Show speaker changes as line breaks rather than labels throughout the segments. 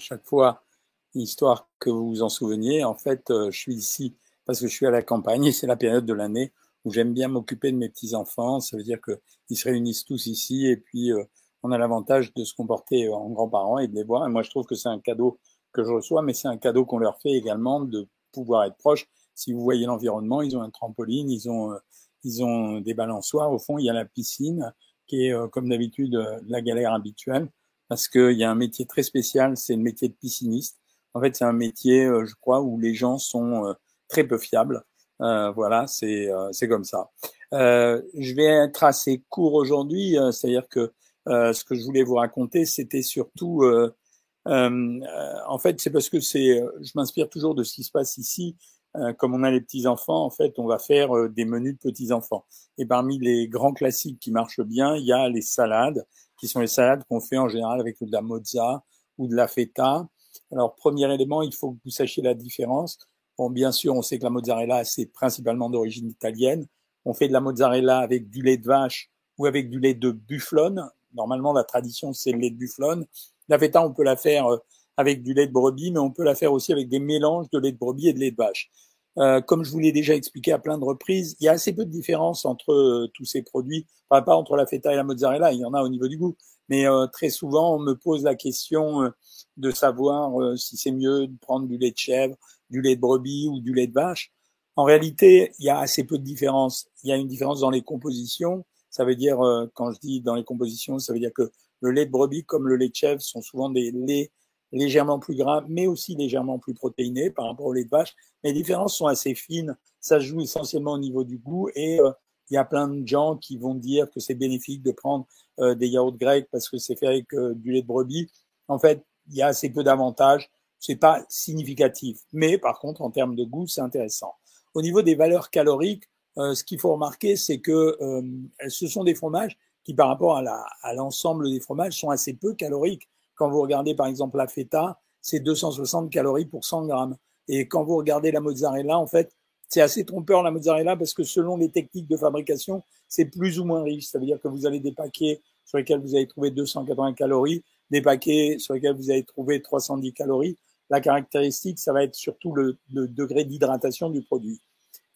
chaque fois, histoire que vous vous en souveniez. En fait, euh, je suis ici parce que je suis à la campagne et c'est la période de l'année où j'aime bien m'occuper de mes petits-enfants. Ça veut dire qu'ils se réunissent tous ici et puis euh, on a l'avantage de se comporter en grands-parents et de les voir. Moi, je trouve que c'est un cadeau que je reçois, mais c'est un cadeau qu'on leur fait également de pouvoir être proches. Si vous voyez l'environnement, ils ont un trampoline, ils ont, euh, ils ont des balançoires. Au fond, il y a la piscine qui est, comme d'habitude, la galère habituelle parce qu'il y a un métier très spécial, c'est le métier de pisciniste. En fait, c'est un métier, euh, je crois, où les gens sont euh, très peu fiables. Euh, voilà, c'est c'est comme ça. je vais être assez court aujourd'hui, c'est-à-dire que ce que je voulais vous raconter, c'était surtout, en fait, c'est parce que c'est, je m'inspire toujours de ce qui se passe ici. comme on a les petits enfants, en fait, on va faire des menus de petits enfants. Et parmi les grands classiques qui marchent bien, il y a les salades, qui sont les salades qu'on fait en général avec de la mozza ou de la feta. Alors, premier élément, il faut que vous sachiez la différence. Bon, bien sûr, on sait que la mozzarella, c'est principalement d'origine italienne. On fait de la mozzarella avec du lait de vache ou avec du lait de bufflone. Normalement, la tradition, c'est le lait de bufflone. La feta, on peut la faire euh, avec du lait de brebis, mais on peut la faire aussi avec des mélanges de lait de brebis et de lait de vache. Euh, comme je vous l'ai déjà expliqué à plein de reprises, il y a assez peu de différence entre euh, tous ces produits, enfin, pas entre la feta et la mozzarella, il y en a au niveau du goût, mais euh, très souvent on me pose la question de savoir si c'est mieux de prendre du lait de chèvre, du lait de brebis ou du lait de vache. En réalité, il y a assez peu de différence. Il y a une différence dans les compositions. Ça veut dire, quand je dis dans les compositions, ça veut dire que le lait de brebis comme le lait de chèvre sont souvent des laits légèrement plus gras, mais aussi légèrement plus protéinés par rapport au lait de vache. Les différences sont assez fines. Ça se joue essentiellement au niveau du goût et euh, il y a plein de gens qui vont dire que c'est bénéfique de prendre euh, des yaourts grecs parce que c'est fait avec euh, du lait de brebis. En fait, il y a assez peu d'avantages. C'est pas significatif. Mais par contre, en termes de goût, c'est intéressant. Au niveau des valeurs caloriques, ce qu'il faut remarquer, c'est que ce sont des fromages qui, par rapport à l'ensemble des fromages, sont assez peu caloriques. Quand vous regardez par exemple la feta, c'est 260 calories pour 100 grammes. Et quand vous regardez la mozzarella, en fait, c'est assez trompeur la mozzarella parce que selon les techniques de fabrication, c'est plus ou moins riche. Ça veut dire que vous avez des paquets sur lesquels vous allez trouver 280 calories, des paquets sur lesquels vous allez trouver 310 calories. La caractéristique, ça va être surtout le, degré d'hydratation du produit.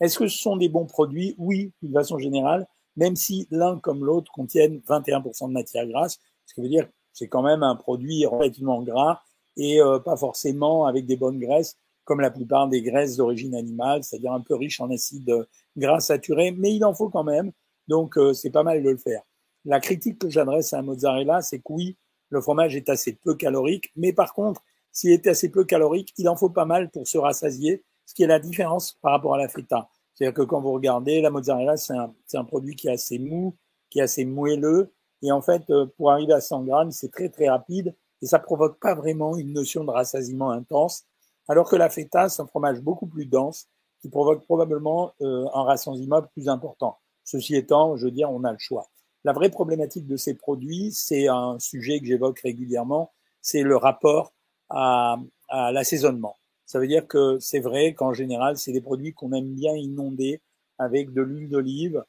Est-ce que ce sont des bons produits? Oui, d'une façon générale, même si l'un comme l'autre contiennent 21% de matière grasse, ce qui veut dire c'est quand même un produit relativement gras et euh, pas forcément avec des bonnes graisses, comme la plupart des graisses d'origine animale, c'est-à-dire un peu riche en acides gras saturés, mais il en faut quand même, donc euh, c'est pas mal de le faire. La critique que j'adresse à un mozzarella, c'est que oui, le fromage est assez peu calorique, mais par contre, s'il est assez peu calorique, il en faut pas mal pour se rassasier, ce qui est la différence par rapport à la feta. C'est-à-dire que quand vous regardez, la mozzarella, c'est un, un produit qui est assez mou, qui est assez moelleux, et en fait, euh, pour arriver à 100 grammes, c'est très très rapide et ça provoque pas vraiment une notion de rassasiement intense. Alors que la feta, c'est un fromage beaucoup plus dense qui provoque probablement euh, un rassasiement plus important. Ceci étant, je veux dire, on a le choix. La vraie problématique de ces produits, c'est un sujet que j'évoque régulièrement, c'est le rapport à, à l'assaisonnement. Ça veut dire que c'est vrai qu'en général, c'est des produits qu'on aime bien inonder avec de l'huile d'olive,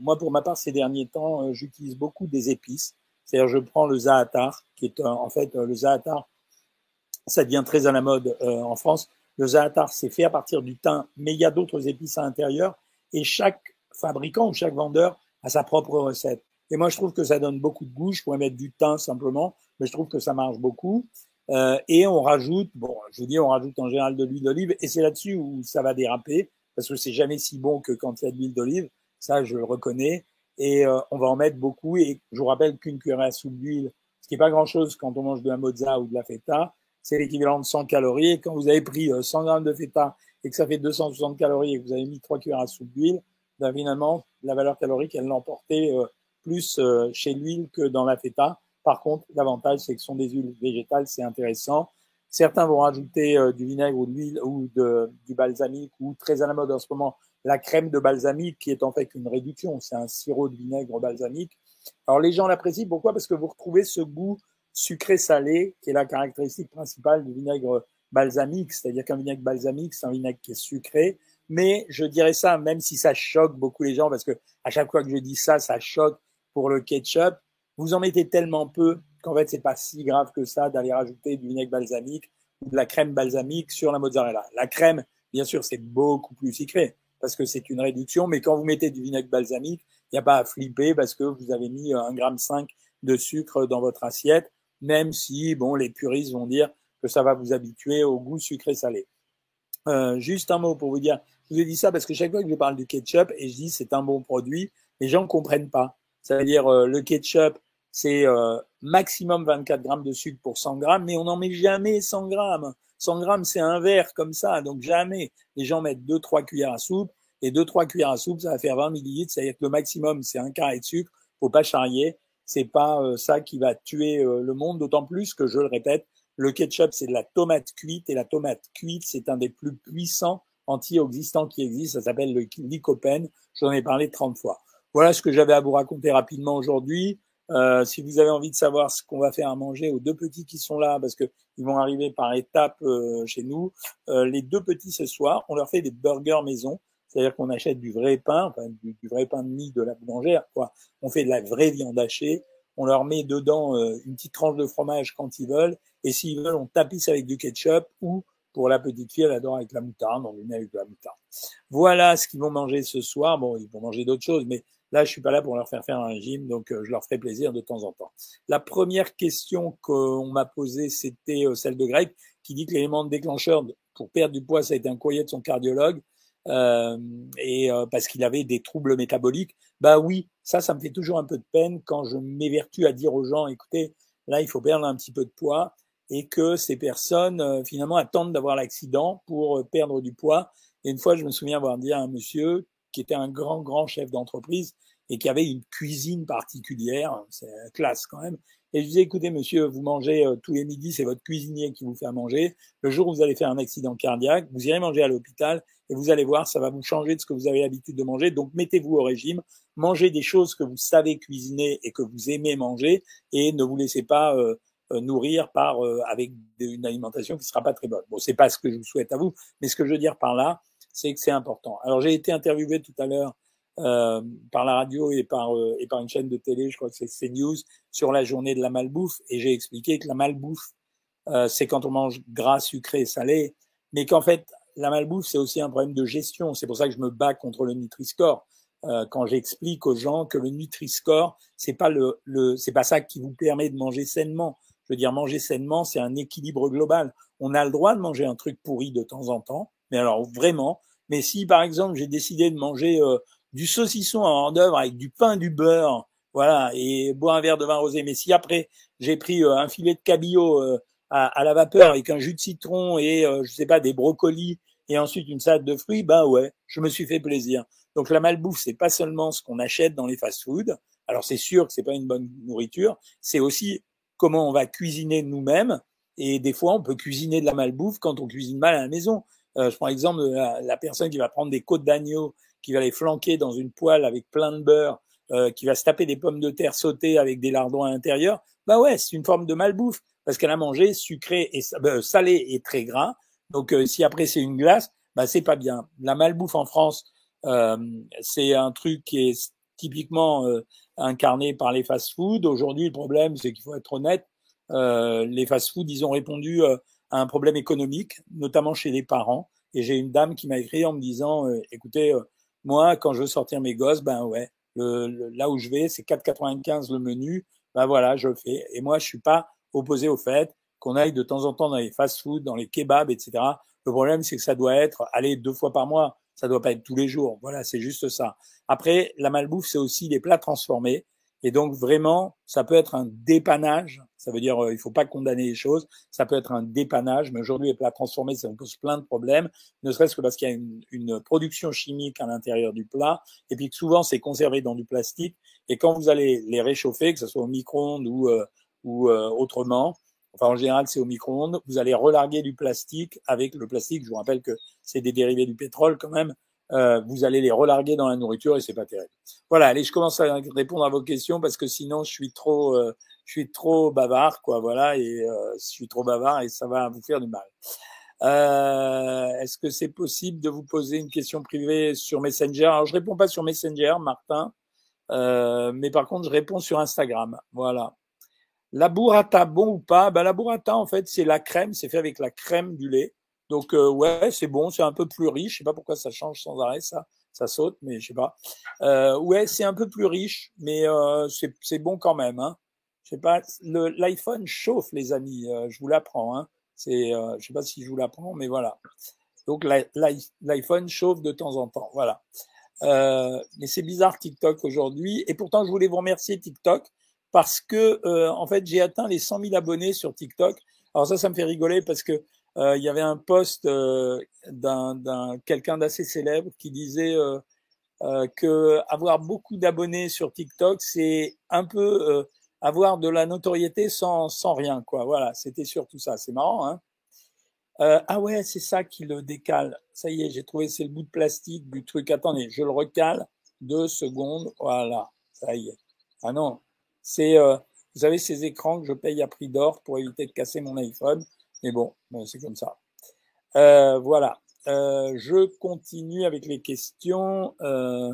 moi, pour ma part, ces derniers temps, euh, j'utilise beaucoup des épices. C'est-à-dire, je prends le zaatar, qui est en fait le zaatar, ça devient très à la mode euh, en France. Le zaatar, c'est fait à partir du thym, mais il y a d'autres épices à l'intérieur, et chaque fabricant ou chaque vendeur a sa propre recette. Et moi, je trouve que ça donne beaucoup de goût. Je pourrais mettre du thym simplement, mais je trouve que ça marche beaucoup. Euh, et on rajoute, bon, je vous dis, on rajoute en général de l'huile d'olive, et c'est là-dessus où ça va déraper, parce que c'est jamais si bon que quand il y a de l'huile d'olive. Ça, je le reconnais. Et euh, on va en mettre beaucoup. Et je vous rappelle qu'une cuillère à soupe d'huile, ce qui n'est pas grand-chose quand on mange de la mozza ou de la feta, c'est l'équivalent de 100 calories. Et quand vous avez pris 100 euh, grammes de feta et que ça fait 260 calories et que vous avez mis 3 cuillères à soupe d'huile, ben finalement, la valeur calorique, elle l'emportait euh, plus chez l'huile que dans la feta. Par contre, l'avantage, c'est que ce sont des huiles végétales, c'est intéressant. Certains vont rajouter du vinaigre ou de l'huile ou de, du balsamique ou très à la mode en ce moment, la crème de balsamique qui est en fait une réduction, c'est un sirop de vinaigre balsamique. Alors les gens l'apprécient, pourquoi? Parce que vous retrouvez ce goût sucré-salé qui est la caractéristique principale du vinaigre balsamique, c'est-à-dire qu'un vinaigre balsamique, c'est un vinaigre qui est sucré, mais je dirais ça, même si ça choque beaucoup les gens, parce que à chaque fois que je dis ça, ça choque pour le ketchup, vous en mettez tellement peu qu'en fait c'est pas si grave que ça d'aller rajouter du vinaigre balsamique ou de la crème balsamique sur la mozzarella. La crème, bien sûr, c'est beaucoup plus sucré parce que c'est une réduction, mais quand vous mettez du vinaigre balsamique, il n'y a pas à flipper parce que vous avez mis un gramme 5 de sucre dans votre assiette, même si bon les puristes vont dire que ça va vous habituer au goût sucré-salé. Euh, juste un mot pour vous dire, je vous ai dit ça parce que chaque fois que je parle du ketchup et je dis c'est un bon produit, les gens ne comprennent pas. C'est-à-dire euh, le ketchup, c'est euh, maximum 24 grammes de sucre pour 100 grammes, mais on n'en met jamais 100 grammes. 100 grammes, c'est un verre comme ça, donc jamais. Les gens mettent 2-3 cuillères à soupe, et 2-3 cuillères à soupe, ça va faire 20 millilitres, c'est-à-dire que le maximum, c'est un carré de sucre, faut pas charrier. C'est pas euh, ça qui va tuer le monde, d'autant plus que, je le répète, le ketchup, c'est de la tomate cuite, et la tomate cuite, c'est un des plus puissants antioxydants qui existent, ça s'appelle le lycopène, j'en ai parlé 30 fois. Voilà ce que j'avais à vous raconter rapidement aujourd'hui. Euh, si vous avez envie de savoir ce qu'on va faire à manger aux deux petits qui sont là, parce que ils vont arriver par étapes euh, chez nous, euh, les deux petits ce soir, on leur fait des burgers maison, c'est-à-dire qu'on achète du vrai pain, enfin du, vrai pain de mie de la boulangère, quoi. On fait de la vraie viande hachée, on leur met dedans une petite tranche de fromage quand ils veulent, et s'ils veulent, on tapisse avec du ketchup ou pour la petite fille, elle adore avec la moutarde, on lui met avec de la moutarde. Voilà ce qu'ils vont manger ce soir. Bon, ils vont manger d'autres choses, mais Là, je suis pas là pour leur faire faire un régime, donc euh, je leur ferai plaisir de temps en temps. La première question qu'on m'a posée, c'était euh, celle de Greg, qui dit que l'élément déclencheur pour perdre du poids, ça a été un courrier de son cardiologue, euh, et euh, parce qu'il avait des troubles métaboliques. Bah oui, ça, ça me fait toujours un peu de peine quand je m'évertue à dire aux gens, écoutez, là, il faut perdre un petit peu de poids, et que ces personnes, finalement, attendent d'avoir l'accident pour perdre du poids. Et une fois, je me souviens avoir dit à un monsieur qui était un grand, grand chef d'entreprise et qui avait une cuisine particulière, c'est classe quand même. Et je disais, écoutez, monsieur, vous mangez euh, tous les midis, c'est votre cuisinier qui vous fait manger. Le jour où vous allez faire un accident cardiaque, vous irez manger à l'hôpital et vous allez voir, ça va vous changer de ce que vous avez l'habitude de manger. Donc, mettez-vous au régime, mangez des choses que vous savez cuisiner et que vous aimez manger et ne vous laissez pas euh, euh, nourrir par avec une alimentation qui sera pas très bonne. Bon, c'est pas ce que je vous souhaite à vous, mais ce que je veux dire par là, c'est que c'est important. Alors j'ai été interviewé tout à l'heure euh, par la radio et par euh, et par une chaîne de télé, je crois que c'est CNews, sur la journée de la malbouffe, et j'ai expliqué que la malbouffe, euh, c'est quand on mange gras, sucré, salé, mais qu'en fait la malbouffe c'est aussi un problème de gestion. C'est pour ça que je me bats contre le Nutri-Score. Euh, quand j'explique aux gens que le Nutri-Score, c'est pas le, le c'est pas ça qui vous permet de manger sainement. Je veux dire, manger sainement, c'est un équilibre global. On a le droit de manger un truc pourri de temps en temps, mais alors vraiment, mais si par exemple j'ai décidé de manger euh, du saucisson en hors d'œuvre avec du pain, du beurre, voilà, et boire un verre de vin rosé, mais si après j'ai pris euh, un filet de cabillaud euh, à, à, la vapeur avec un jus de citron et je sais pas des brocolis et ensuite une salade de fruits, bah ouais, je me suis fait plaisir. Donc la malbouffe, c'est pas seulement ce qu'on achète dans les fast-foods. Alors c'est sûr que c'est pas une bonne nourriture, c'est aussi comment on va cuisiner nous-mêmes. Et des fois, on peut cuisiner de la malbouffe quand on cuisine mal à la maison. Euh, je prends l'exemple de la, personne qui va prendre des côtes d'agneau, qui va les flanquer dans une poêle avec plein de beurre, euh, qui va se taper des pommes de terre sautées avec des lardons à l'intérieur. Bah ouais, c'est une forme de malbouffe parce qu'elle a mangé sucré et euh, salé et très gras. Donc si après c'est une glace, bah c'est pas bien. La malbouffe en France, c'est un truc qui est typiquement incarné par les fast-foods. Aujourd'hui, le problème, c'est qu'il faut être honnête, les fast-foods, ils ont répondu un problème économique, notamment chez les parents. Et j'ai une dame qui m'a écrit en me disant, euh, écoutez, euh, moi, quand je veux sortir mes gosses, ben ouais, le, là où je vais, c'est 4,95 le menu. Ben voilà, je le fais. Et moi, je suis pas opposé au fait qu'on aille de temps en temps dans les fast-foods, dans les kebabs, etc. Le problème, c'est que ça doit être aller deux fois par mois. Ça doit pas être tous les jours. Voilà, c'est juste ça. Après, la malbouffe, c'est aussi des plats transformés. Et donc vraiment, ça peut être un dépannage. Ça veut dire, euh, il faut pas condamner les choses. Ça peut être un dépannage, mais aujourd'hui, les plats transformés, ça pose plein de problèmes. Ne serait-ce que parce qu'il y a une, une, production chimique à l'intérieur du plat, et puis que souvent c'est conservé dans du plastique. Et quand vous allez les réchauffer, que ce soit au micro-ondes ou, euh, ou euh, autrement, enfin en général c'est au micro-ondes, vous allez relarguer du plastique avec le plastique. Je vous rappelle que c'est des dérivés du pétrole quand même. Euh, vous allez les relarguer dans la nourriture et c'est pas terrible. Voilà, allez, je commence à répondre à vos questions parce que sinon je suis trop, euh, je suis trop bavard, quoi. Voilà, et euh, je suis trop bavard et ça va vous faire du mal. Est-ce que c'est possible de vous poser une question privée sur Messenger? Alors je réponds pas sur Messenger, Martin, mais par contre je réponds sur Instagram. Voilà. La burrata, bon ou pas? Ben, La burrata, en fait, c'est la crème, c'est fait avec la crème du lait. Donc, euh, ouais, c'est bon, c'est un peu plus riche. Je sais pas pourquoi ça change sans arrêt, ça. Ça saute, mais je sais pas. Euh, ouais, c'est un peu plus riche, mais euh, c'est bon quand même. Hein. Je sais pas, l'iPhone chauffe, les amis. Euh, je vous l'apprends. Hein. C'est, euh, je sais pas si je vous l'apprends, mais voilà. Donc l'iPhone chauffe de temps en temps. Voilà. Euh, mais c'est bizarre TikTok aujourd'hui. Et pourtant, je voulais vous remercier TikTok parce que en fait, j'ai atteint les 100 000 abonnés sur TikTok. Alors ça, ça me fait rigoler parce que euh, il y avait un post euh, d'un quelqu'un d'assez célèbre qui disait que avoir beaucoup d'abonnés sur TikTok, c'est un peu avoir de la notoriété sans sans rien quoi. Voilà, c'était surtout ça. C'est marrant, hein euh, ah ouais, c'est ça qui le décale. Ça y est, j'ai trouvé, c'est le bout de plastique du truc. Attendez, je le recale. Deux secondes. Voilà, ça y est. Ah non, c'est, euh, vous savez, ces écrans que je paye à prix d'or pour éviter de casser mon iPhone. Mais bon, c'est comme ça. Euh, voilà. Euh, je continue avec les questions. Euh,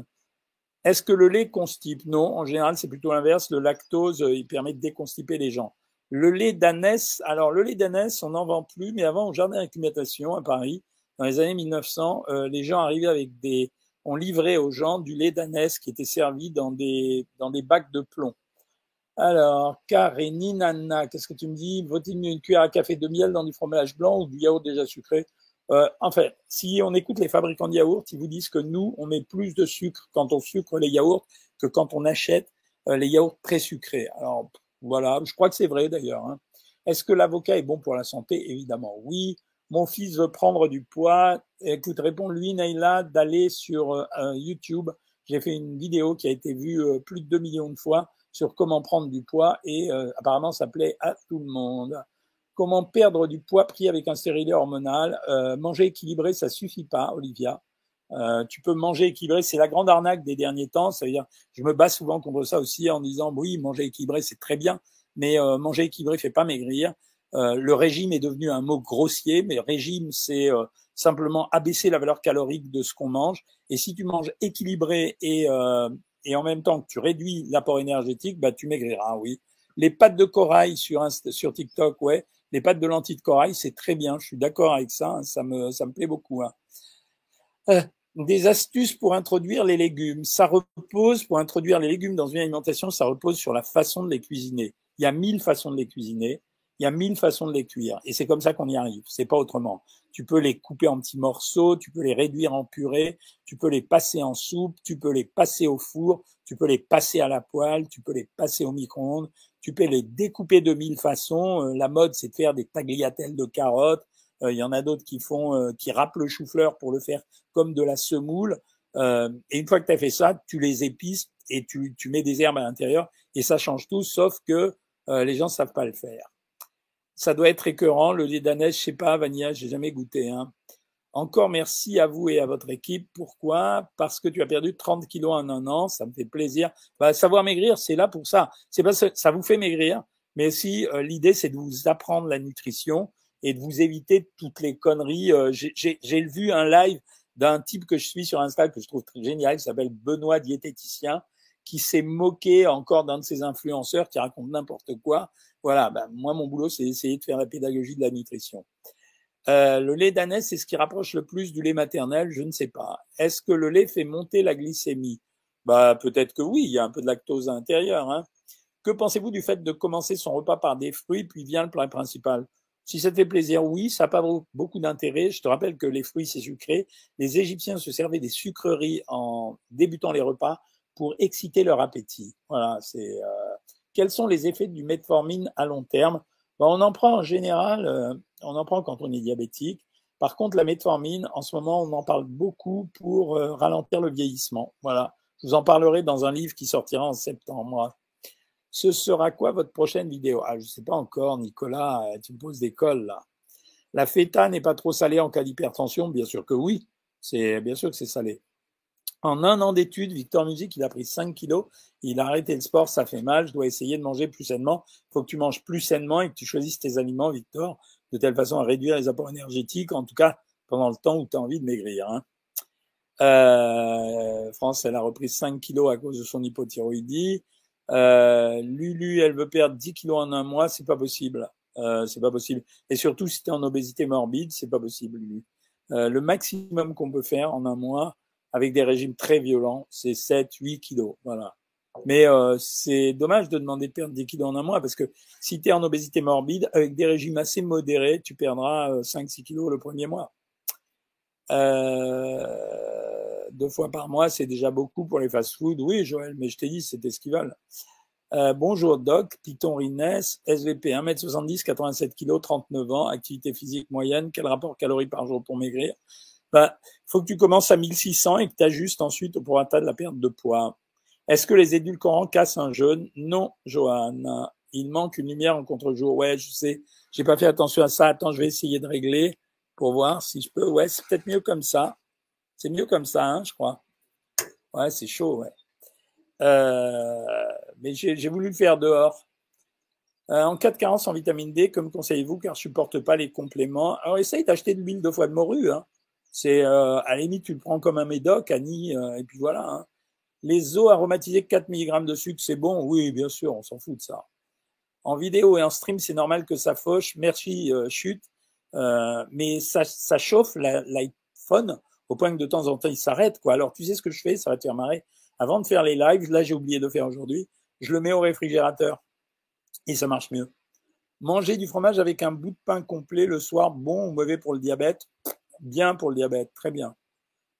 est-ce que le lait constipe? Non, en général, c'est plutôt l'inverse. Le lactose, il permet de déconstiper les gens. Le lait d'ânesse, alors le lait d'ânesse, on n'en vend plus, mais avant, au jardin d'acclimatation à Paris, dans les années 1900, euh, les gens arrivaient avec des, on livrait aux gens du lait d'ânesse qui était servi dans des, dans des bacs de plomb. Alors, Kareninana, qu'est-ce que tu me dis? Vaut-il mieux une cuillère à café de miel dans du fromage blanc ou du yaourt déjà sucré? Euh, En fait, si on écoute les fabricants de yaourt, ils vous disent que nous, on met plus de sucre quand on sucre les yaourts que quand on achète euh, les yaourts très sucrés. Alors, voilà, je crois que c'est vrai d'ailleurs. Hein. Est-ce que l'avocat est bon pour la santé? Évidemment, oui. Mon fils veut prendre du poids. Écoute, réponds-lui, Naïla, d'aller sur euh, YouTube. J'ai fait une vidéo qui a été vue euh, plus de 2 millions de fois sur comment prendre du poids et euh, apparemment ça plaît à tout le monde. Comment perdre du poids pris avec un stérilet hormonal? Manger équilibré, ça suffit pas, Olivia. Euh, tu peux manger équilibré, c'est la grande arnaque des derniers temps. Ça veut dire, je me bats souvent contre ça aussi en disant oui, manger équilibré c'est très bien, mais euh, manger équilibré fait pas maigrir. Euh, le régime est devenu un mot grossier, mais régime c'est euh, simplement abaisser la valeur calorique de ce qu'on mange. Et si tu manges équilibré et et en même temps que tu réduis l'apport énergétique, bah tu maigriras. Oui. Les pâtes de corail sur TikTok, ouais. Les pâtes de lentilles de corail, c'est très bien. Je suis d'accord avec ça. Hein. ça me ça me plaît beaucoup. Hein. Euh, des astuces pour introduire les légumes. Ça repose, pour introduire les légumes dans une alimentation, ça repose sur la façon de les cuisiner. Il y a mille façons de les cuisiner, il y a mille façons de les cuire. Et c'est comme ça qu'on y arrive. C'est pas autrement. Tu peux les couper en petits morceaux, tu peux les réduire en purée, tu peux les passer en soupe, tu peux les passer au four, tu peux les passer à la poêle, tu peux les passer au micro-ondes, tu peux les découper de mille façons. Euh, la mode, c'est de faire des tagliatelles de carottes, euh, il y en a d'autres qui font, euh, qui râpent le chou-fleur pour le faire comme de la semoule. Et une fois que tu as fait ça, tu les épices et tu, tu mets des herbes à l'intérieur et ça change tout, sauf que les gens savent pas le faire. Ça doit être écœurant. Le lait d'ânesse, je sais pas, Vania, j'ai jamais goûté. Hein. Encore merci à vous et à votre équipe. Pourquoi? Parce que tu as perdu 30 kilos en un an. Ça me fait plaisir. Bah, savoir maigrir, c'est là pour ça. C'est que ça vous fait maigrir, mais si l'idée c'est de vous apprendre la nutrition et de vous éviter toutes les conneries. Euh, j'ai vu un live d'un type que je suis sur Insta que je trouve très génial, qui s'appelle Benoît Diététicien, qui s'est moqué encore d'un de ses influenceurs qui raconte n'importe quoi. Voilà, ben, moi mon boulot c'est essayer de faire la pédagogie de la nutrition. Euh, le lait d'ânesse, c'est ce qui rapproche le plus du lait maternel, je ne sais pas. Est-ce que le lait fait monter la glycémie? Bah peut-être que oui, il y a un peu de lactose à l'intérieur. Hein. Que pensez-vous du fait de commencer son repas par des fruits, puis vient le plat principal? Si ça te fait plaisir, oui, ça n'a pas beaucoup d'intérêt. Je te rappelle que les fruits, c'est sucré. Les Égyptiens se servaient des sucreries en débutant les repas pour exciter leur appétit. Voilà, c'est. Euh... Quels sont les effets du metformine à long terme? Ben, On en prend en général, euh, on en prend quand on est diabétique. Par contre, la metformine, en ce moment, on en parle beaucoup pour euh, ralentir le vieillissement. Voilà, je vous en parlerai dans un livre qui sortira en septembre. Ce sera quoi votre prochaine vidéo? Ah, je sais pas encore, Nicolas, euh, tu me poses des cols là. La feta n'est pas trop salée en cas d'hypertension? Bien sûr que oui, c'est bien sûr que c'est salé. En un an d'études, Victor Music, il a pris 5 kilos, il a arrêté le sport, ça fait mal, je dois essayer de manger plus sainement. Il faut que tu manges plus sainement et que tu choisisses tes aliments, Victor, de telle façon à réduire les apports énergétiques, en tout cas pendant le temps où tu as envie de maigrir. Hein. Euh, France, elle a repris 5 kilos à cause de son hypothyroïdie. Euh, Lulu, elle veut perdre 10 kilos en un mois, c'est pas possible. Euh, c'est pas possible. Et surtout, si tu en obésité morbide, c'est pas possible, Lulu. Euh, le maximum qu'on peut faire en un mois, avec des régimes très violents, c'est 7, 8 kilos. Voilà. Mais euh, c'est dommage de demander de perdre 10 kilos en un mois parce que si tu es en obésité morbide, avec des régimes assez modérés, tu perdras 5-6 euh, kilos le premier mois. Euh, deux fois par mois, c'est déjà beaucoup pour les fast-foods. Oui, Joël, mais je t'ai dit, c'était ce qu'ils veulent. Euh, bonjour Doc, Python Rines, SVP 1m70, 87 kg, 39 ans, activité physique moyenne, quel rapport calories par jour pour maigrir? Bah, faut que tu commences à 1600 et que tu ajustes ensuite pour atteindre la perte de poids. Est-ce que les édulcorants cassent un jeûne? Non, Johan. Il manque une lumière en contre-jour. Ouais, je sais. J'ai pas fait attention à ça. Attends, je vais essayer de régler pour voir si je peux. Ouais, c'est peut-être mieux comme ça. C'est mieux comme ça, hein, je crois. Ouais, c'est chaud, ouais. Euh, mais j'ai voulu le faire dehors. Euh, en cas de carence en vitamine D, comme conseillez-vous, car je supporte pas les compléments. Alors essaye d'acheter de l'huile de foie de morue. Hein. C'est euh, à la tu le prends comme un médoc, Annie, euh, et puis voilà. Hein. Les eaux aromatisées 4 mg de sucre, c'est bon? Oui, bien sûr, on s'en fout de ça. En vidéo et en stream, c'est normal que ça fauche. Merci, euh, chute. mais ça, ça chauffe l'iPhone au point que de temps en temps, il s'arrête. quoi. Alors, tu sais ce que je fais? Ça va te faire marrer. Avant de faire les lives, là, j'ai oublié de faire aujourd'hui, je le mets au réfrigérateur. Et ça marche mieux. Manger du fromage avec un bout de pain complet le soir, bon ou mauvais pour le diabète? Bien pour le diabète, très bien.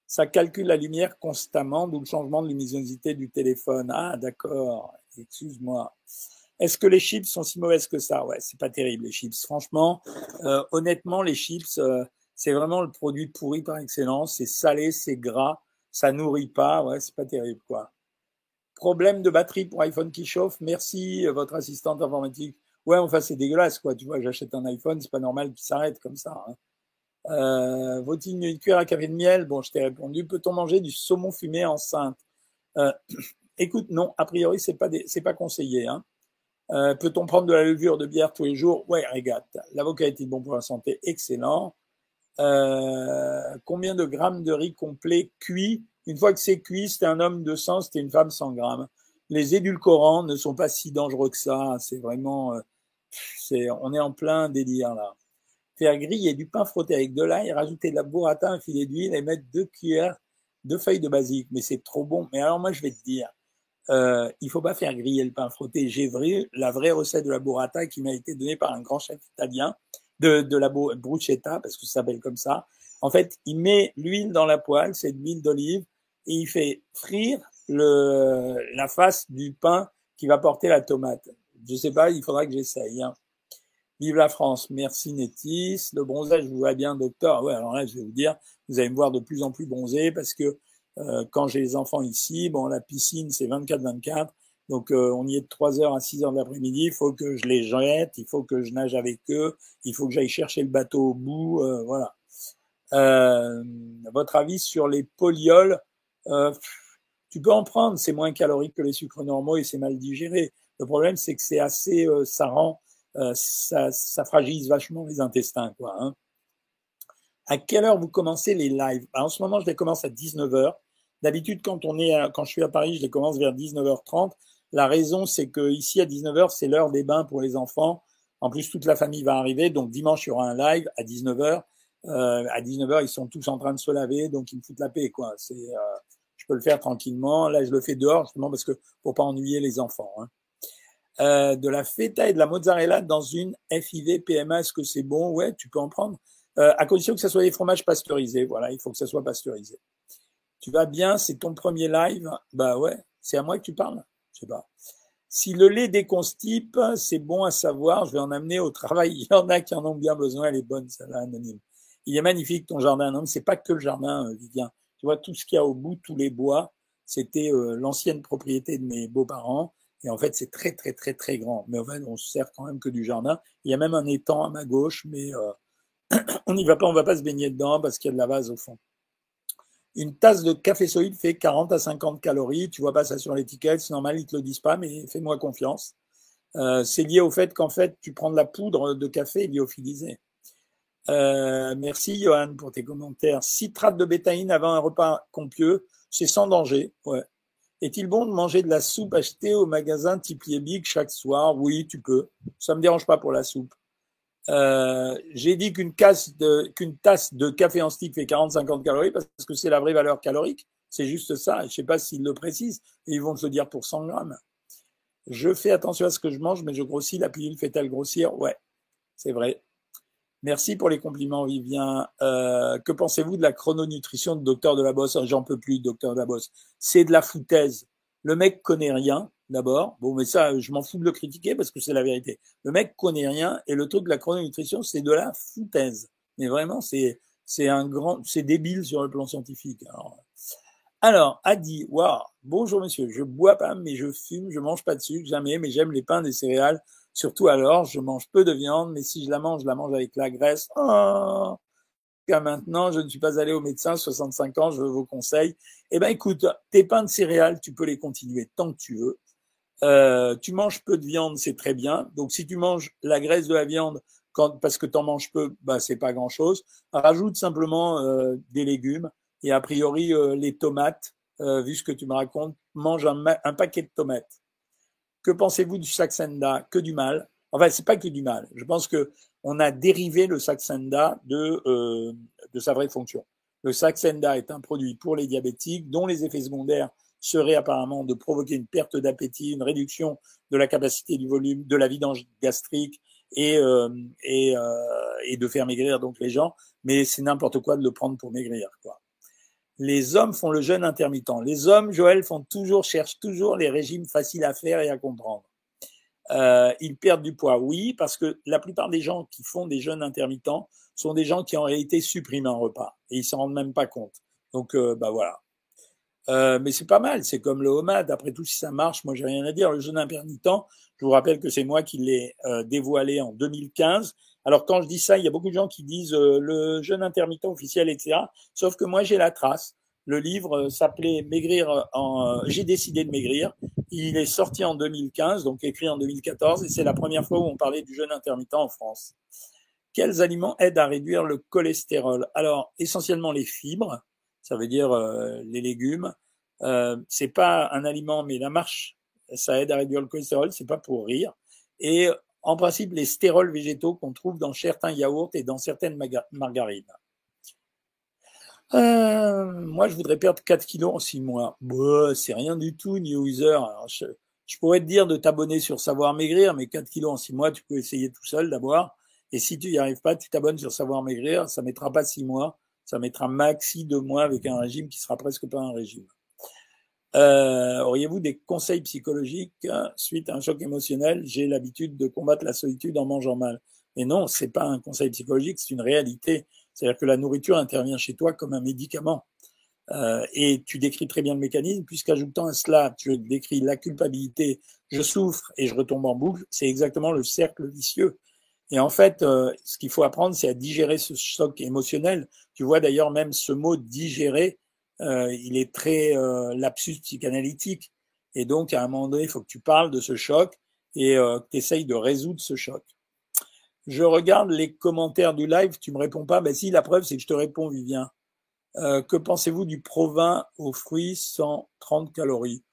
Ça calcule la lumière constamment, d'où le changement de luminosité du téléphone. Ah, d'accord. Excuse-moi. Est-ce que les chips sont si mauvaises que ça? Ouais, c'est pas terrible les chips. Franchement, euh, honnêtement, les chips, euh, c'est vraiment le produit pourri par excellence. C'est salé, c'est gras, ça nourrit pas. Ouais, c'est pas terrible quoi. Problème de batterie pour iPhone qui chauffe. Merci, euh, votre assistante informatique. Ouais, enfin c'est dégueulasse quoi. Tu vois, j'achète un iPhone, c'est pas normal qu'il s'arrête comme ça. Hein. Euh, Vaut-il une cuillère à café de miel? Bon, je t'ai répondu. Peut-on manger du saumon fumé enceinte? Euh, Écoute, non, a priori, c'est pas c'est pas conseillé. Hein. Euh, Peut-on prendre de la levure de bière tous les jours? Ouais, regarde. L'avocat est-il bon pour la santé? Excellent. Euh, combien de grammes de riz complet cuit? Une fois que c'est cuit, c'était un homme de 100, c'était une femme 100 grammes. Les édulcorants ne sont pas si dangereux que ça. C'est vraiment, euh, c'est, on est en plein délire là faire griller du pain frotté avec de l'ail, rajouter de la burrata, un filet d'huile et mettre deux cuillères de feuilles de basique. Mais c'est trop bon. Mais alors moi, je vais te dire, euh, il faut pas faire griller le pain frotté. J'ai vu la vraie recette de la burrata qui m'a été donnée par un grand chef italien de, de la bruschetta, parce que ça s'appelle comme ça. En fait, il met l'huile dans la poêle, c'est de l'huile d'olive, et il fait frire le, la face du pain qui va porter la tomate. Je sais pas, il faudra que j'essaye. Hein. Vive la France, merci Nétis. Le bronzage, vous vois bien, docteur. Ouais, alors là, je vais vous dire, vous allez me voir de plus en plus bronzé parce que euh, quand j'ai les enfants ici, bon, la piscine, c'est 24-24. Donc, euh, on y est de 3 heures à 6 heures de l'après-midi. Il faut que je les jette, il faut que je nage avec eux, il faut que j'aille chercher le bateau au bout. Euh, voilà. votre avis sur les polioles Tu peux en prendre, c'est moins calorique que les sucres normaux et c'est mal digéré. Le problème, c'est que c'est assez, ça rend euh, ça, ça, fragilise vachement les intestins, quoi. Hein. À quelle heure vous commencez les lives? Bah, En ce moment, je les commence à 19h. D'habitude, quand on est, quand je suis à Paris, je les commence vers 19h30. La raison, c'est que ici à 19h, c'est l'heure des bains pour les enfants. En plus, toute la famille va arriver, donc dimanche il y aura un live à 19h. Euh, à 19h, ils sont tous en train de se laver, donc ils me foutent la paix, quoi. C'est, euh, je peux le faire tranquillement. Là, je le fais dehors, justement parce que pour pas ennuyer les enfants. Hein. Euh, de la feta et de la mozzarella dans une FIV PMA. Est-ce que c'est bon? Ouais, tu peux en prendre. Euh, à condition que ce soit des fromages pasteurisés. Voilà, il faut que ça soit pasteurisé. Tu vas bien C'est ton premier live Bah ouais. C'est à moi que tu parles Je sais pas. Si le lait déconstipe, c'est bon à savoir. Je vais en amener au travail. Il y en a qui en ont bien besoin. Elle est bonne, celle-là, anonyme. Il est magnifique ton jardin. Non, c'est pas que le jardin, euh, Vivien. Tu vois tout ce qu'il y a au bout, tous les bois. C'était l'ancienne propriété de mes beaux-parents. Et en fait, c'est très, très, très, très grand. Mais en fait, on se sert quand même que du jardin. Il y a même un étang à ma gauche, mais euh, on n'y va pas, on va pas se baigner dedans parce qu'il y a de la vase au fond. Une tasse de café solide fait 40 à 50 calories. Tu vois pas ça sur l'étiquette, c'est normal, ils te le disent pas, mais fais-moi confiance. Euh, c'est lié au fait qu'en fait, tu prends de la poudre de café lyophilisée. Euh, merci Johan pour tes commentaires. Citrate de bétaïne avant un repas compieux, c'est sans danger. Ouais. Est-il bon de manger de la soupe achetée au magasin type Big chaque soir? Oui, tu peux. Ça me dérange pas pour la soupe. Euh, j'ai dit qu'une tasse de café en stick fait 40-50 calories parce que c'est la vraie valeur calorique. C'est juste ça. Je sais pas s'ils le précisent. Ils vont te dire pour 100 grammes. Je fais attention à ce que je mange, mais je grossis. La pilule fait-elle grossir? Ouais, c'est vrai. Merci pour les compliments, Vivien. Euh, que pensez-vous de la chrononutrition de docteur de la Bosse? J'en peux plus, docteur de la Bosse. C'est de la foutaise. Le mec connaît rien, d'abord. Bon, mais ça, je m'en fous de le critiquer parce que c'est la vérité. Le mec connaît rien et le truc de la chrononutrition, c'est de la foutaise. Mais vraiment, c'est c'est un grand, c'est débile sur le plan scientifique. Alors, alors Adi, waouh, bonjour monsieur, je bois pas, mais je fume, je mange pas de sucre, jamais, mais j'aime les pains, des céréales, Surtout alors, je mange peu de viande, mais si je la mange, je la mange avec la graisse. Oh Car maintenant, je ne suis pas allé au médecin, 65 ans, je veux vos conseils. Eh ben, écoute, tes pains de céréales, tu peux les continuer tant que tu veux. Euh, tu manges peu de viande, c'est très bien. Donc, si tu manges la graisse de la viande quand, parce que tu en manges peu, bah, c'est pas grand chose. Rajoute simplement euh, des légumes et a priori euh, les tomates, euh, vu ce que tu me racontes, mange un paquet de tomates. Que pensez-vous du Saxenda? Que du mal? Enfin, c'est pas que du mal. Je pense que on a dérivé le Saxenda de, euh, de sa vraie fonction. Le Saxenda est un produit pour les diabétiques dont les effets secondaires seraient apparemment de provoquer une perte d'appétit, une réduction de la capacité du volume, de la vidange gastrique et, euh, et, euh, et de faire maigrir donc les gens. Mais c'est n'importe quoi de le prendre pour maigrir, quoi les hommes font le jeûne intermittent. Les hommes, Joël, font toujours, cherchent toujours les régimes faciles à faire et à comprendre. Euh, ils perdent du poids, oui, parce que la plupart des gens qui font des jeûnes intermittents sont des gens qui en réalité suppriment un repas et ils s'en rendent même pas compte. Donc, euh, bah voilà. Euh, mais c'est pas mal, c'est comme le homard. Après tout, si ça marche, moi j'ai rien à dire. Le jeûne intermittent, je vous rappelle que c'est moi qui l'ai euh, dévoilé en 2015 alors quand je dis ça, il y a beaucoup de gens qui disent euh, le jeûne intermittent officiel, etc. Sauf que moi j'ai la trace. Le livre euh, s'appelait Maigrir en. Euh, j'ai décidé de maigrir. Il est sorti en 2015, donc écrit en 2014, et c'est la première fois où on parlait du jeûne intermittent en France. Quels aliments aident à réduire le cholestérol? Alors essentiellement les fibres, ça veut dire les légumes. Euh, c'est pas un aliment, mais la marche, ça aide à réduire le cholestérol. C'est pas pour rire. En principe les stérols végétaux qu'on trouve dans certains yaourts et dans certaines margarines. Euh, moi, je voudrais perdre 4 kilos en 6 mois. Bah, c'est rien du tout, New User. je, pourrais te dire de t'abonner sur Savoir Maigrir, mais 4 kilos en 6 mois, tu peux essayer tout seul d'abord. Et si tu n'y arrives pas, tu t'abonnes sur Savoir Maigrir. Ça mettra pas 6 mois. Ça mettra maxi 2 mois avec un régime qui sera presque pas un régime. Euh, auriez-vous des conseils psychologiques hein, suite à un choc émotionnel? J'ai l'habitude de combattre la solitude en mangeant mal. Mais non, c'est pas un conseil psychologique, c'est une réalité. C'est-à-dire que la nourriture intervient chez toi comme un médicament. Euh, et tu décris très bien le mécanisme, puisqu'ajoutant à cela, tu décris la culpabilité, je souffre et je retombe en boucle, c'est exactement le cercle vicieux. Et en fait, euh, ce qu'il faut apprendre, c'est à digérer ce choc émotionnel. Tu vois d'ailleurs même ce mot digérer, il est très euh, lapsus psychanalytique. Et donc, à un moment donné, il faut que tu parles de ce choc et euh, que tu de résoudre ce choc. Je regarde les commentaires du live, tu me réponds pas. Ben si, la preuve, c'est que je te réponds, Vivien. Euh, que pensez-vous du provin aux fruits 130 calories?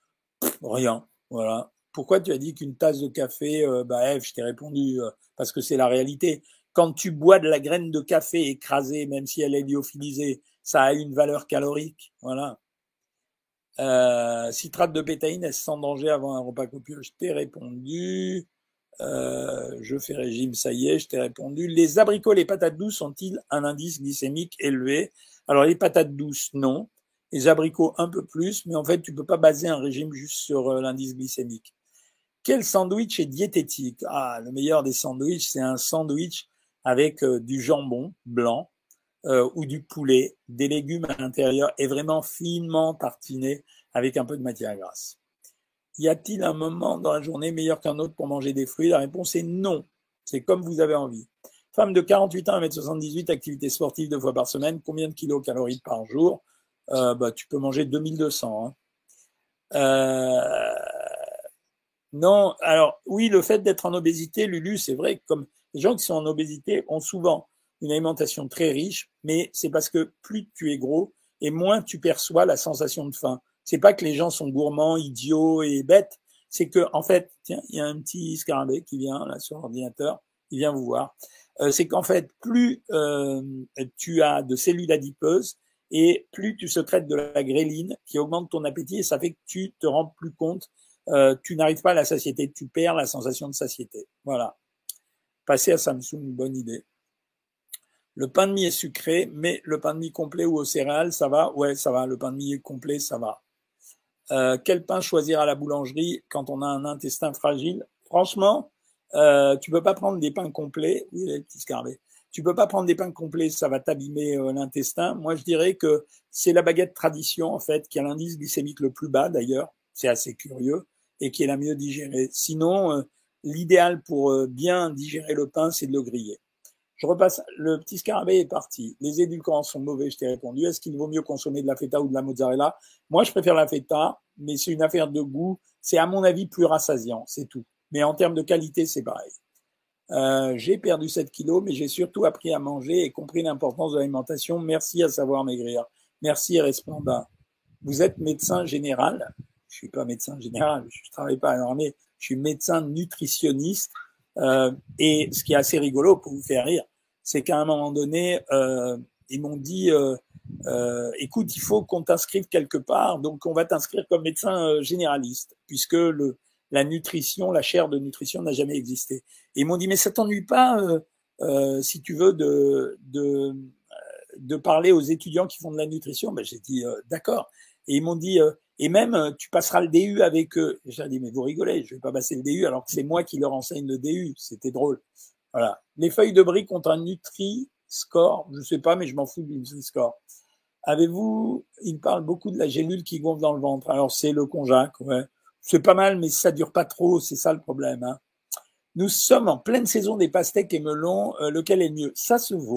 Rien, voilà. Pourquoi tu as dit qu'une tasse de café euh, Bah, Eve, je t'ai répondu parce que c'est la réalité. Quand tu bois de la graine de café écrasée, même si elle est lyophilisée, ça a une valeur calorique. Voilà. Euh, citrate de bétaïne, est-ce sans danger avant un repas copieux Je t'ai répondu. Euh, je fais régime, ça y est, je t'ai répondu. Les abricots, les patates douces ont-ils un indice glycémique élevé? Alors les patates douces, non. Les abricots, un peu plus, mais en fait, tu peux pas baser un régime juste sur euh, l'indice glycémique. Quel sandwich est diététique? Ah, le meilleur des sandwichs, c'est un sandwich avec du jambon blanc, euh, ou du poulet, des légumes à l'intérieur et vraiment finement tartiné avec un peu de matière grasse. Y a-t-il un moment dans la journée meilleur qu'un autre pour manger des fruits? La réponse est non. C'est comme vous avez envie. Femme de 48 ans, 1m78, activité sportive deux fois par semaine, combien de kilocalories par jour? Euh, bah, Tu peux manger 2200. Hein. Euh... Non, alors oui, le fait d'être en obésité, Lulu, c'est vrai, comme les gens qui sont en obésité ont souvent une alimentation très riche, mais c'est parce que plus tu es gros et moins tu perçois la sensation de faim. C'est pas que les gens sont gourmands, idiots et bêtes. C'est que, en fait, tiens, il y a un petit scarabée qui vient là sur l'ordinateur, il vient vous voir. Euh, c'est qu'en fait, plus euh, tu as de cellules adipeuses et plus tu secrètes de la gréline qui augmente ton appétit et ça fait que tu te rends plus compte, euh, tu n'arrives pas à la satiété, tu perds la sensation de satiété. Voilà. Passer à Samsung, bonne idée. Le pain de mie est sucré, mais le pain de mie complet ou aux céréales, ça va? Ouais, ça va. Le pain de mie complet, ça va. Euh, quel pain choisir à la boulangerie quand on a un intestin fragile? Franchement, euh, tu peux pas prendre des pains complets. Oui. Tu peux pas prendre des pains complets, ça va t'abîmer euh, l'intestin. Moi, je dirais que c'est la baguette tradition en fait qui a l'indice glycémique le plus bas d'ailleurs. C'est assez curieux et qui est la mieux digérée. Sinon, euh, l'idéal pour euh, bien digérer le pain, c'est de le griller. Je repasse. Le petit scarabée est parti. Les édulcorants sont mauvais, je t'ai répondu. Est-ce qu'il vaut mieux consommer de la feta ou de la mozzarella? Moi, je préfère la feta, mais c'est une affaire de goût. C'est à mon avis plus rassasiant, c'est tout. Mais en termes de qualité, c'est pareil. Euh, j'ai perdu 7 kilos, mais j'ai surtout appris à manger et compris l'importance de l'alimentation. Merci à savoir maigrir. Merci Resplendin. Vous êtes médecin général? Je suis pas médecin général, je travaille pas à l'armée. Je suis médecin nutritionniste. Euh, et ce qui est assez rigolo pour vous faire rire, c'est qu'à un moment donné, euh, ils m'ont dit, euh, euh écoute, il faut qu'on t'inscrive quelque part, donc on va t'inscrire comme médecin généraliste, puisque la nutrition, la chaire de nutrition n'a jamais existé. Et ils m'ont dit, mais ça t'ennuie pas, si tu veux, de, de, parler aux étudiants qui font de la nutrition? Ben, J'ai dit, d'accord. Et ils m'ont dit, et même, tu passeras le DU avec eux. J'ai dit, mais vous rigolez, je vais pas passer le DU alors que c'est moi qui leur enseigne le DU. C'était drôle. Voilà. Les feuilles de briques ont un Nutri-Score. Je sais pas, mais je m'en fous du Nutri-Score. Avez-vous, il parle beaucoup de la gélule qui gonfle dans le ventre. Alors, c'est le conjac, ouais c'est pas mal, mais ça dure pas trop, c'est ça le problème. Hein. Nous sommes en pleine saison des pastèques et melons, euh, lequel est le mieux? Ça se vaut.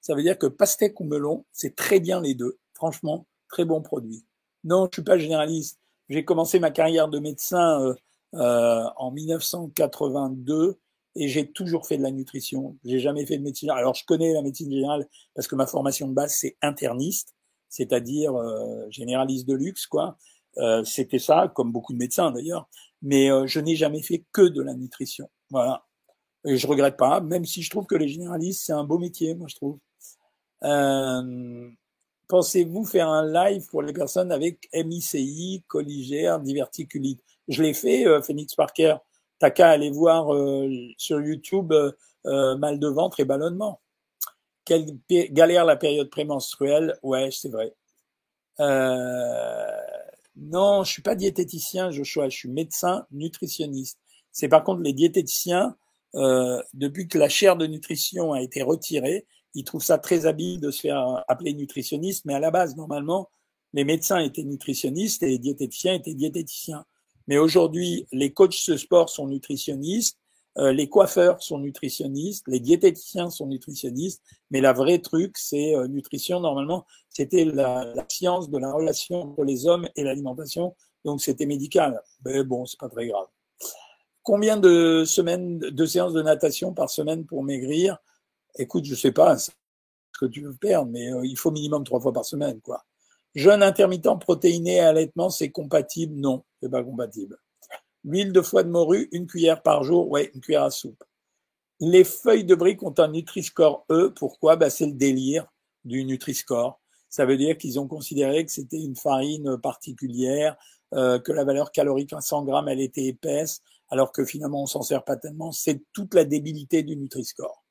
Ça veut dire que pastèque ou melon, c'est très bien les deux. Franchement, très bon produit. Non, je suis pas généraliste. J'ai commencé ma carrière de médecin euh, euh, en 1982 et j'ai toujours fait de la nutrition. J'ai jamais fait de médecine. Alors je connais la médecine générale parce que ma formation de base c'est interniste, c'est-à-dire euh, généraliste de luxe quoi. Euh, c'était ça, comme beaucoup de médecins d'ailleurs. Mais euh, je n'ai jamais fait que de la nutrition. Voilà. Et je regrette pas, même si je trouve que les généralistes, c'est un beau métier, moi je trouve. Euh, Pensez-vous faire un live pour les personnes avec MICI, colligère, diverticulite Je l'ai fait, euh, Phoenix Parker. T'as qu'à aller voir sur YouTube mal de ventre et ballonnement. Quelle galère la période prémenstruelle Ouais, c'est vrai. Euh, non, je suis pas diététicien, Joshua, je suis médecin nutritionniste. C'est par contre les diététiciens, euh, depuis que la chaire de nutrition a été retirée, ils trouvent ça très habile de se faire appeler nutritionniste, mais à la base, normalement, les médecins étaient nutritionnistes et les diététiciens étaient diététiciens. Mais aujourd'hui, les coachs de sport sont nutritionnistes, euh, les coiffeurs sont nutritionnistes, les diététiciens sont nutritionnistes, mais la vraie truc, c'est euh, nutrition. Normalement, c'était la, la, science de la relation entre les hommes et l'alimentation, donc c'était médical. Mais bon, c'est pas très grave. Combien de semaines, de séances de natation par semaine pour maigrir? Écoute, je sais pas ce que tu veux perdre, mais euh, il faut minimum trois fois par semaine, quoi. Jeûne intermittent protéiné et allaitement, c'est compatible? Non, pas compatible. L'huile de foie de morue, une cuillère par jour, ouais, une cuillère à soupe. Les feuilles de briques ont un Nutri-Score E. Pourquoi? Bah, C'est le délire du Nutri-Score. Ça veut dire qu'ils ont considéré que c'était une farine particulière, euh, que la valeur calorique à 100 grammes, elle était épaisse, alors que finalement, on s'en sert pas tellement. C'est toute la débilité du Nutri-Score.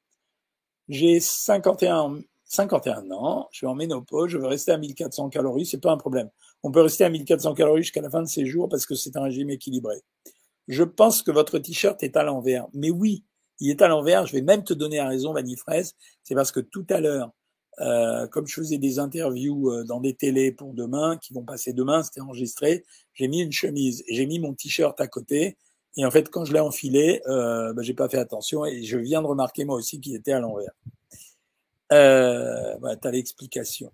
J'ai 51, 51 ans, je suis en ménopause, je veux rester à 1400 calories, c'est pas un problème. On peut rester à 1400 calories jusqu'à la fin de ses jours parce que c'est un régime équilibré. Je pense que votre t-shirt est à l'envers. Mais oui, il est à l'envers. Je vais même te donner la raison, Vanille Fraise. C'est parce que tout à l'heure, euh, comme je faisais des interviews euh, dans des télés pour demain, qui vont passer demain, c'était enregistré, j'ai mis une chemise j'ai mis mon t-shirt à côté. Et en fait, quand je l'ai enfilé, euh, bah, j'ai pas fait attention et je viens de remarquer moi aussi qu'il était à l'envers. Euh, bah, t'as l'explication.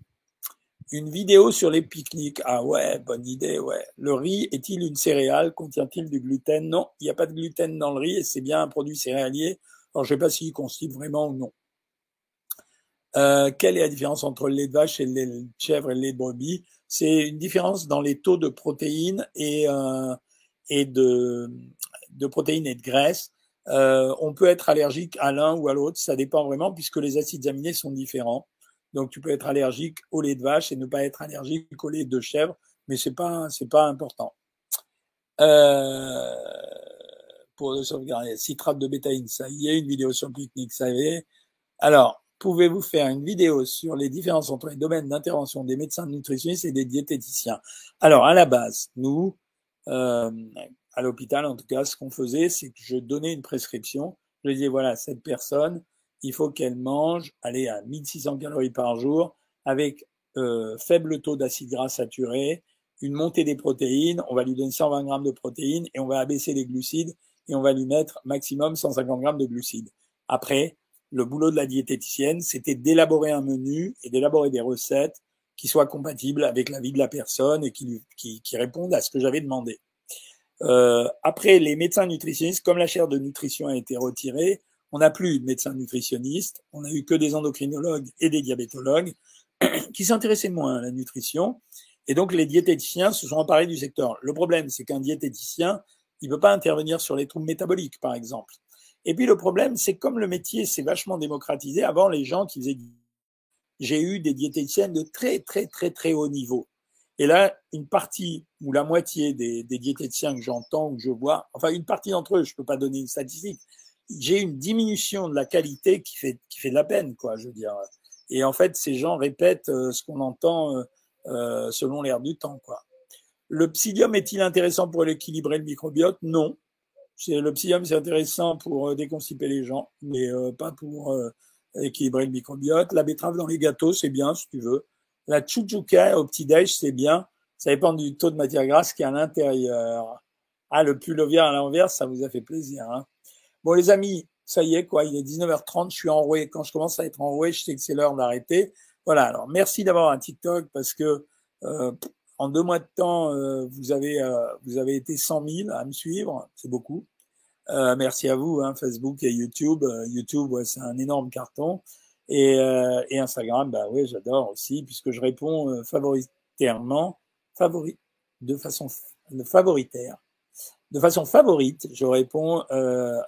Une vidéo sur les pique-niques. Ah ouais, bonne idée, ouais. Le riz est-il une céréale? Contient-il du gluten? Non, il n'y a pas de gluten dans le riz et c'est bien un produit céréalier. Alors je ne sais pas s'il constitue vraiment ou non. Euh, quelle est la différence entre le lait de vache et le lait de chèvre et le lait de brebis? C'est une différence dans les taux de protéines et, euh, de, de protéines et de graisse. Euh, on peut être allergique à l'un ou à l'autre, ça dépend vraiment puisque les acides aminés sont différents. Donc tu peux être allergique au lait de vache et ne pas être allergique au lait de chèvre, mais c'est pas c'est pas important. Euh, pour sauvegarder citrate de bétaïne, ça y est, une vidéo sur le pique-nique, ça y est. Alors, pouvez-vous faire une vidéo sur les différences entre les domaines d'intervention des médecins nutritionnistes et des diététiciens? Alors, à la base, nous, euh, à l'hôpital, en tout cas, ce qu'on faisait, c'est que je donnais une prescription. Je disais, voilà, cette personne, il faut qu'elle mange, allez, à 1600 calories par jour, avec euh, faible taux d'acide gras saturé, une montée des protéines, on va lui donner 120 grammes de protéines et on va abaisser les glucides et on va lui mettre maximum 150 grammes de glucides. Après, le boulot de la diététicienne, c'était d'élaborer un menu et d'élaborer des recettes qui soient compatibles avec la vie de la personne et qui, répondent à ce que j'avais demandé. Euh, après, les médecins nutritionnistes, comme la chaire de nutrition a été retirée, on n'a plus de médecins nutritionnistes, on a eu que des endocrinologues et des diabétologues qui s'intéressaient moins à la nutrition. Et donc, les diététiciens se sont emparés du secteur. Le problème, c'est qu'un diététicien, il ne peut pas intervenir sur les troubles métaboliques, par exemple. Et puis, le problème, c'est comme le métier s'est vachement démocratisé, avant, les gens qui faisaient j'ai eu des diététiciennes de très, très, très, très haut niveau. Et là, une partie ou la moitié des, des diététiciens que j'entends ou que je vois, enfin une partie d'entre eux, je peux pas donner une statistique, j'ai une diminution de la qualité qui fait qui fait de la peine, quoi, je veux dire. Et en fait, ces gens répètent euh, ce qu'on entend euh, euh, selon l'air du temps, quoi. Le psyllium est-il intéressant pour équilibrer le microbiote? Non. Le psyllium, c'est intéressant pour déconstiper les gens, mais pas pour équilibrer le microbiote. La betterave dans les gâteaux, c'est bien, si tu veux. La chouchouka au petit-déj, c'est bien. Ça dépend du taux de matière grasse qui est à l'intérieur. Ah, le pull vient à l'envers, ça vous a fait plaisir. Hein Bon, les amis, ça y est, quoi. Il est 19h30. Je suis enroué. Quand je commence à être enroué, je sais que c'est l'heure d'arrêter. Voilà. Alors, merci d'avoir un TikTok parce que euh, en deux mois de temps, euh, vous avez euh, vous avez été 100 000 à me suivre. C'est beaucoup. Euh, merci à vous, hein, Facebook et YouTube. YouTube, ouais, c'est un énorme carton. Et, et Instagram, bah oui, j'adore aussi puisque je réponds favoritairement, favori, de façon favoritaire de façon favorite, je réponds euh,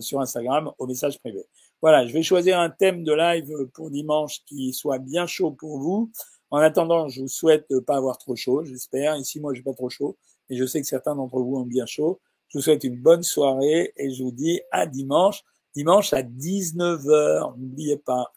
sur Instagram aux messages privés. Voilà, je vais choisir un thème de live pour dimanche qui soit bien chaud pour vous. En attendant, je vous souhaite de pas avoir trop chaud, j'espère. Ici, moi, j'ai pas trop chaud, mais je sais que certains d'entre vous ont bien chaud. Je vous souhaite une bonne soirée et je vous dis à dimanche. Dimanche à 19h, n'oubliez pas.